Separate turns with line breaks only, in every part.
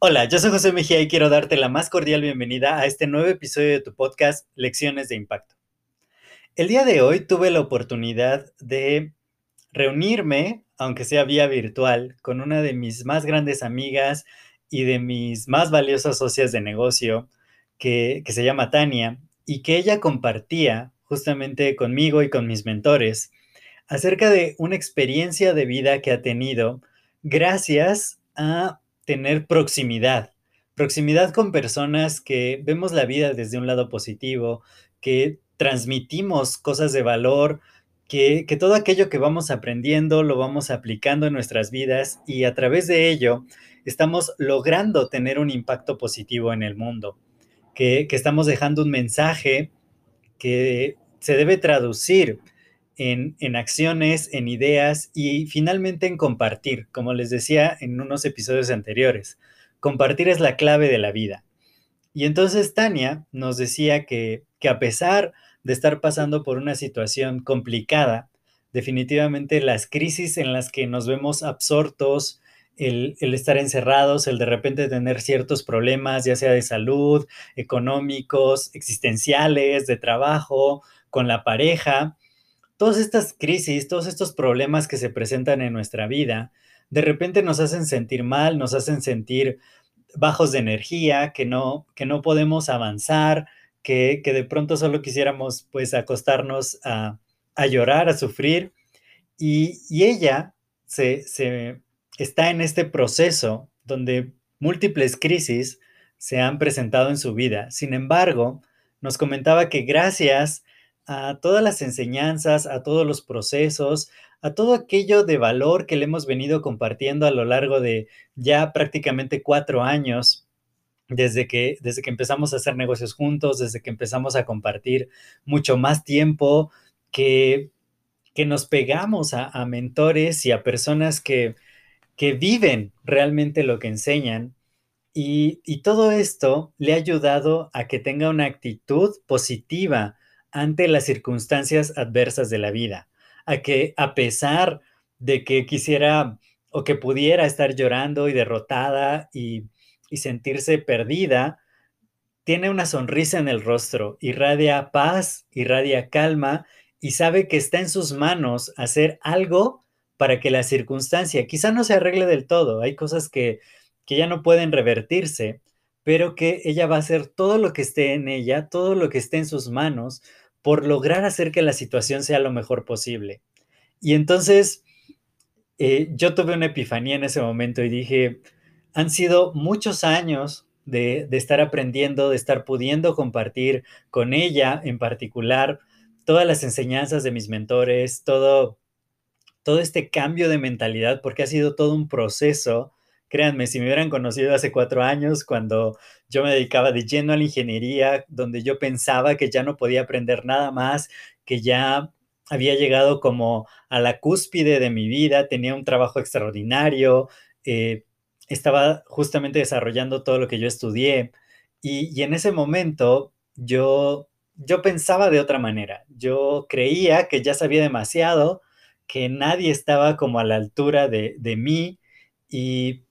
Hola, yo soy José Mejía y quiero darte la más cordial bienvenida a este nuevo episodio de tu podcast Lecciones de Impacto. El día de hoy tuve la oportunidad de reunirme, aunque sea vía virtual, con una de mis más grandes amigas y de mis más valiosas socias de negocio, que, se llama Tania, y que ella compartía justamente conmigo y con mis mentores acerca de una experiencia de vida que ha tenido gracias a tener proximidad, proximidad con personas que vemos la vida desde un lado positivo, que transmitimos cosas de valor, que, que, todo aquello que vamos aprendiendo lo vamos aplicando en nuestras vidas y a través de ello estamos logrando tener un impacto positivo en el mundo, que, que estamos dejando un mensaje que se debe traducir en, acciones, en ideas y finalmente en compartir, como les decía en unos episodios anteriores. Compartir es la clave de la vida. Y entonces Tania nos decía que, a pesar de estar pasando por una situación complicada, definitivamente las crisis en las que nos vemos absortos, el, estar encerrados, el de repente tener ciertos problemas, ya sea de salud, económicos, existenciales, de trabajo, con la pareja, todas estas crisis, todos estos problemas que se presentan en nuestra vida, de repente nos hacen sentir mal, nos hacen sentir bajos de energía, que no, que no podemos avanzar, que, que de pronto solo quisiéramos pues acostarnos a, a llorar, a sufrir. Y, y ella se, se, está en este proceso donde múltiples crisis se han presentado en su vida. Sin embargo, nos comentaba que gracias a todas las enseñanzas, a todos los procesos, a todo aquello de valor que le hemos venido compartiendo a lo largo de ya prácticamente cuatro años, desde que, desde que empezamos a hacer negocios juntos, desde que empezamos a compartir mucho más tiempo, que, que nos pegamos a, mentores y a personas que, que viven realmente lo que enseñan. Y, y todo esto le ha ayudado a que tenga una actitud positiva ante las circunstancias adversas de la vida, a que a pesar de que quisiera o que pudiera estar llorando y derrotada y, y sentirse perdida, tiene una sonrisa en el rostro, irradia paz, irradia calma y sabe que está en sus manos hacer algo para que la circunstancia quizá no se arregle del todo, hay cosas que, que ya no pueden revertirse, pero que ella va a hacer todo lo que esté en ella, todo lo que esté en sus manos, por lograr hacer que la situación sea lo mejor posible. Y entonces eh, yo tuve una epifanía en ese momento y dije, han sido muchos años de, de, estar aprendiendo, de estar pudiendo compartir con ella en particular todas las enseñanzas de mis mentores, todo, todo este cambio de mentalidad, porque ha sido todo un proceso Créanme, si me hubieran conocido hace cuatro años, cuando yo me dedicaba de lleno a la ingeniería, donde yo pensaba que ya no podía aprender nada más, que ya había llegado como a la cúspide de mi vida, tenía un trabajo extraordinario, eh, estaba justamente desarrollando todo lo que yo estudié. Y, y en ese momento yo, yo pensaba de otra manera, yo creía que ya sabía demasiado, que nadie estaba como a la altura de, de mí y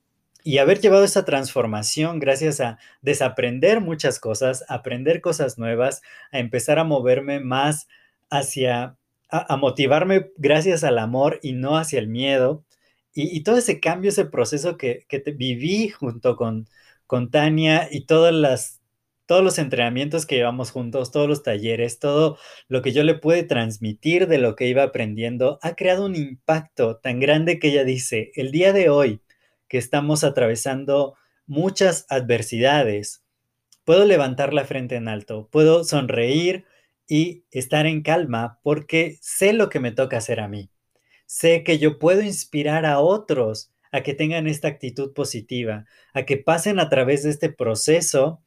y haber llevado esa transformación gracias a desaprender muchas cosas, aprender cosas nuevas, a empezar a moverme más hacia, a, motivarme gracias al amor y no hacia el miedo. Y, todo ese cambio, ese proceso que, viví junto con, con Tania y todas las, todos los entrenamientos que llevamos juntos, todos los talleres, todo lo que yo le pude transmitir de lo que iba aprendiendo, ha creado un impacto tan grande que ella dice, el día de hoy, que estamos atravesando muchas adversidades, puedo levantar la frente en alto, puedo sonreír y estar en calma porque sé lo que me toca hacer a mí. sé que yo puedo inspirar a otros a que tengan esta actitud positiva, a que pasen a través de este proceso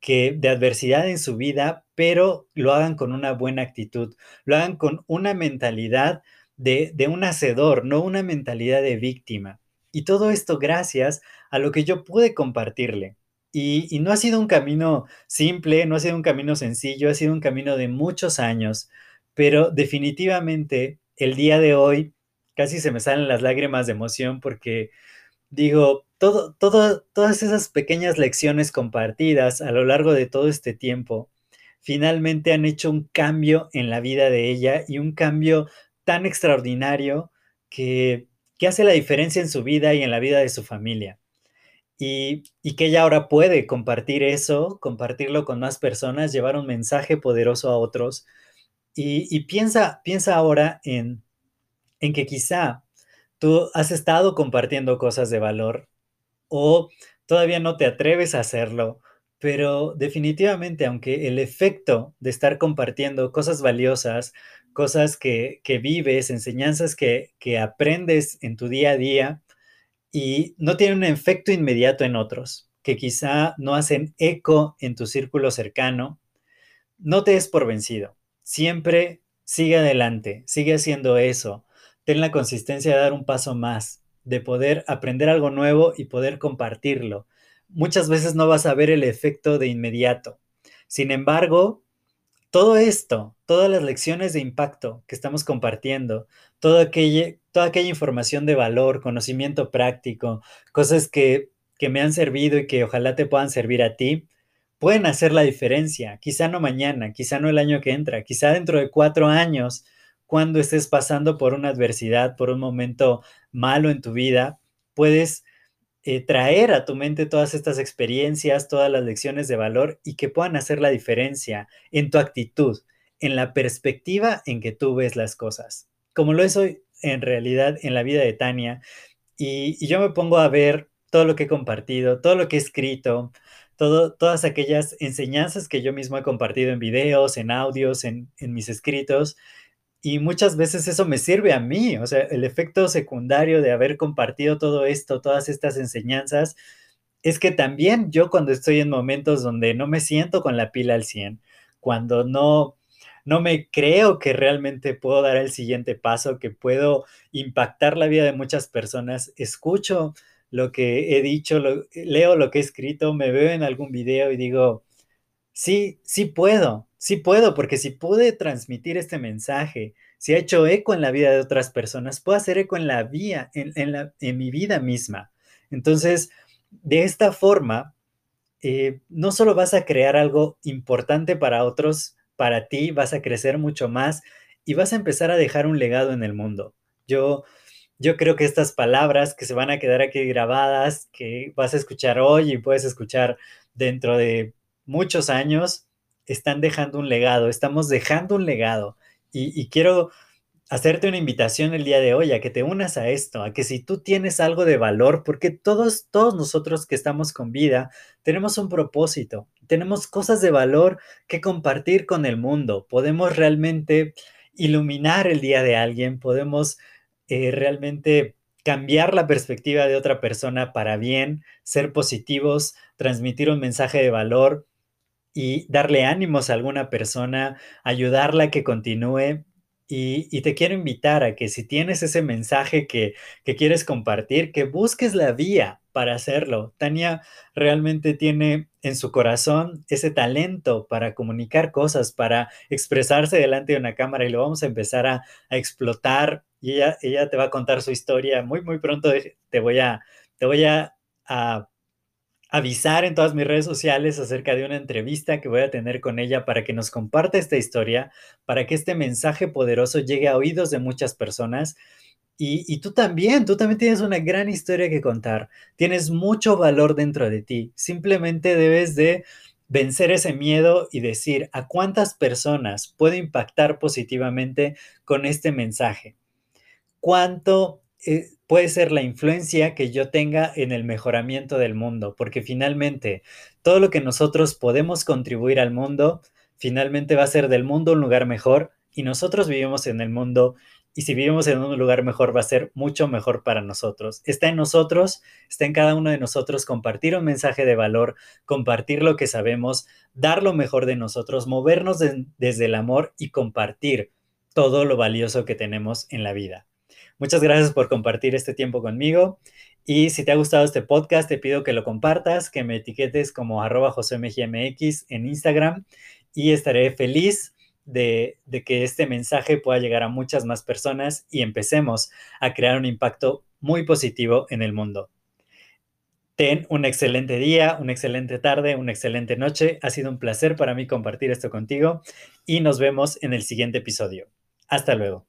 que de adversidad en su vida, pero lo hagan con una buena actitud, lo hagan con una mentalidad de, de un hacedor, no una mentalidad de víctima. Y todo esto gracias a lo que yo pude compartirle. Y, no ha sido un camino simple, no ha sido un camino sencillo, ha sido un camino de muchos años, pero definitivamente el día de hoy casi se me salen las lágrimas de emoción porque digo, todo, todo, todas esas pequeñas lecciones compartidas a lo largo de todo este tiempo finalmente han hecho un cambio en la vida de ella y un cambio tan extraordinario que, que hace la diferencia en su vida y en la vida de su familia. Y, y, que ella ahora puede compartir eso, compartirlo con más personas, llevar un mensaje poderoso a otros. Y, y piensa, piensa ahora en, en que quizá tú has estado compartiendo cosas de valor o todavía no te atreves a hacerlo, pero definitivamente, aunque el efecto de estar compartiendo cosas valiosas, cosas que, que vives, enseñanzas que, que aprendes en tu día a día y no tienen un efecto inmediato en otros, que quizá no hacen eco en tu círculo cercano, no te des por vencido. Siempre sigue adelante, sigue haciendo eso. Ten la consistencia de dar un paso más, de poder aprender algo nuevo y poder compartirlo. Muchas veces no vas a ver el efecto de inmediato. Sin embargo, todo esto, todas las lecciones de impacto que estamos compartiendo, toda aquella, información de valor, conocimiento práctico, cosas que, que me han servido y que ojalá te puedan servir a ti, pueden hacer la diferencia. Quizá no mañana, quizá no el año que entra, quizá dentro de cuatro años, cuando estés pasando por una adversidad, por un momento malo en tu vida, puedes eh, traer a tu mente todas estas experiencias, todas las lecciones de valor y que puedan hacer la diferencia en tu actitud, en la perspectiva en que tú ves las cosas. Como lo es hoy en realidad en la vida de Tania, y, yo me pongo a ver todo lo que he compartido, todo lo que he escrito, todo, todas aquellas enseñanzas que yo mismo he compartido en videos, en audios, en, en mis escritos, y muchas veces eso me sirve a mí, o sea, el efecto secundario de haber compartido todo esto, todas estas enseñanzas, es que también yo cuando estoy en momentos donde no me siento con la pila al 100, cuando no, no me creo que realmente puedo dar el siguiente paso, que puedo impactar la vida de muchas personas, escucho lo que he dicho, leo lo que he escrito, me veo en algún video y digo, sí, sí puedo, sí puedo, porque si pude transmitir este mensaje, si ha hecho eco en la vida de otras personas, puedo hacer eco en la vía, en, la, en mi vida misma. Entonces, de esta forma, eh, no solo vas a crear algo importante para otros, para ti, vas a crecer mucho más y vas a empezar a dejar un legado en el mundo. Yo, yo creo que estas palabras que se van a quedar aquí grabadas, que vas a escuchar hoy y puedes escuchar dentro de muchos años están dejando un legado, estamos dejando un legado. Y, quiero hacerte una invitación el día de hoy a que te unas a esto, a que si tú tienes algo de valor, porque todos, todos nosotros que estamos con vida, tenemos un propósito, tenemos cosas de valor que compartir con el mundo, podemos realmente iluminar el día de alguien, podemos eh, realmente cambiar la perspectiva de otra persona para bien, ser positivos, transmitir un mensaje de valor y darle ánimos a alguna persona, ayudarla a que continúe. Y, te quiero invitar a que si tienes ese mensaje que, que quieres compartir, que busques la vía para hacerlo. Tania realmente tiene en su corazón ese talento para comunicar cosas, para expresarse delante de una cámara y lo vamos a empezar a, a explotar y ella, ella, te va a contar su historia. Muy, muy pronto te voy a, te voy a avisar en todas mis redes sociales acerca de una entrevista que voy a tener con ella para que nos comparta esta historia, para que este mensaje poderoso llegue a oídos de muchas personas. Y, tú también, tú también tienes una gran historia que contar, tienes mucho valor dentro de ti, simplemente debes de vencer ese miedo y decir a cuántas personas puedo impactar positivamente con este mensaje. ¿Cuánto eh, puede ser la influencia que yo tenga en el mejoramiento del mundo, porque finalmente todo lo que nosotros podemos contribuir al mundo, finalmente va a ser del mundo un lugar mejor y nosotros vivimos en el mundo y si vivimos en un lugar mejor va a ser mucho mejor para nosotros. Está en nosotros, está en cada uno de nosotros compartir un mensaje de valor, compartir lo que sabemos, dar lo mejor de nosotros, movernos desde el amor y compartir todo lo valioso que tenemos en la vida. Muchas gracias por compartir este tiempo conmigo. Y si te ha gustado este podcast, te pido que lo compartas, que me etiquetes como arroba josemgmx en Instagram y estaré feliz de, de, que este mensaje pueda llegar a muchas más personas y empecemos a crear un impacto muy positivo en el mundo. Ten un excelente día, una excelente tarde, una excelente noche. Ha sido un placer para mí compartir esto contigo y nos vemos en el siguiente episodio. Hasta luego.